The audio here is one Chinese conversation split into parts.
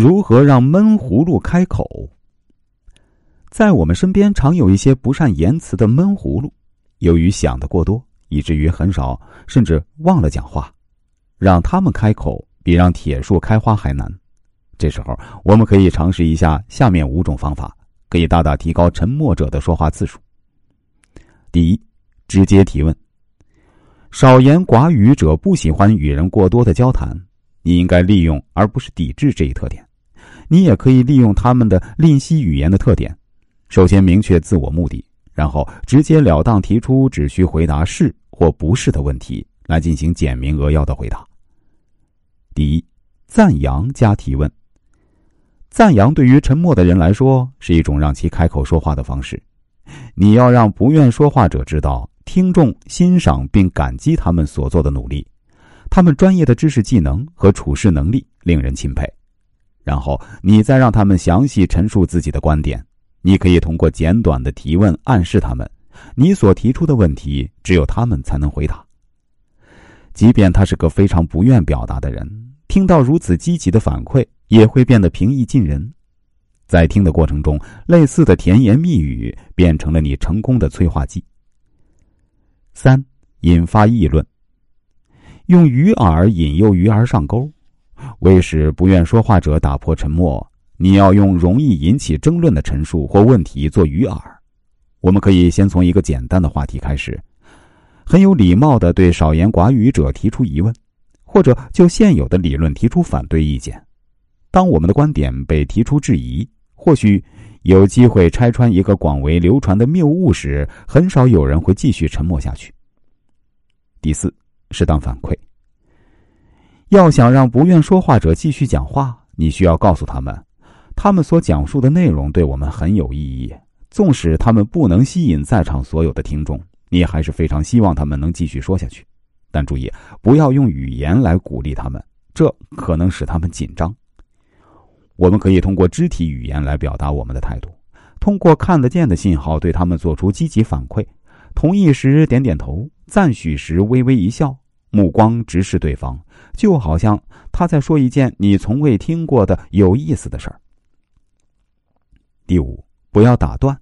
如何让闷葫芦开口？在我们身边常有一些不善言辞的闷葫芦，由于想的过多，以至于很少甚至忘了讲话。让他们开口，比让铁树开花还难。这时候，我们可以尝试一下下面五种方法，可以大大提高沉默者的说话次数。第一，直接提问。少言寡语者不喜欢与人过多的交谈，你应该利用而不是抵制这一特点。你也可以利用他们的吝惜语言的特点。首先明确自我目的，然后直截了当提出只需回答是或不是的问题，来进行简明扼要的回答。第一，赞扬加提问。赞扬对于沉默的人来说是一种让其开口说话的方式。你要让不愿说话者知道，听众欣赏并感激他们所做的努力，他们专业的知识技能和处事能力令人钦佩。然后你再让他们详细陈述自己的观点。你可以通过简短的提问暗示他们，你所提出的问题只有他们才能回答。即便他是个非常不愿表达的人，听到如此积极的反馈，也会变得平易近人。在听的过程中，类似的甜言蜜语变成了你成功的催化剂。三、引发议论，用鱼饵引诱鱼儿上钩，为使不愿说话者打破沉默。你要用容易引起争论的陈述或问题做鱼饵。我们可以先从一个简单的话题开始，很有礼貌的对少言寡语者提出疑问，或者就现有的理论提出反对意见。当我们的观点被提出质疑。或许有机会拆穿一个广为流传的谬误时，很少有人会继续沉默下去。第四，适当反馈。要想让不愿说话者继续讲话，你需要告诉他们，他们所讲述的内容对我们很有意义。纵使他们不能吸引在场所有的听众，你还是非常希望他们能继续说下去。但注意，不要用语言来鼓励他们，这可能使他们紧张。我们可以通过肢体语言来表达我们的态度，通过看得见的信号对他们做出积极反馈，同意时点点头，赞许时微微一笑，目光直视对方，就好像他在说一件你从未听过的有意思的事儿。第五，不要打断。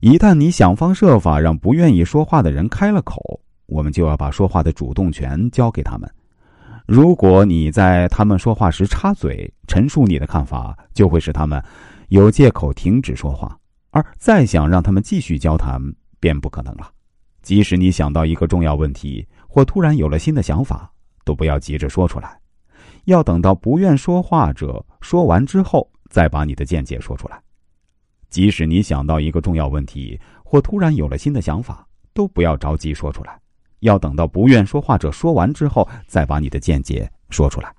一旦你想方设法让不愿意说话的人开了口，我们就要把说话的主动权交给他们。如果你在他们说话时插嘴陈述你的看法，就会使他们有借口停止说话，而再想让他们继续交谈便不可能了。即使你想到一个重要问题，或突然有了新的想法，都不要急着说出来，要等到不愿说话者说完之后，再把你的见解说出来。即使你想到一个重要问题，或突然有了新的想法，都不要着急说出来。要等到不愿说话者说完之后，再把你的见解说出来。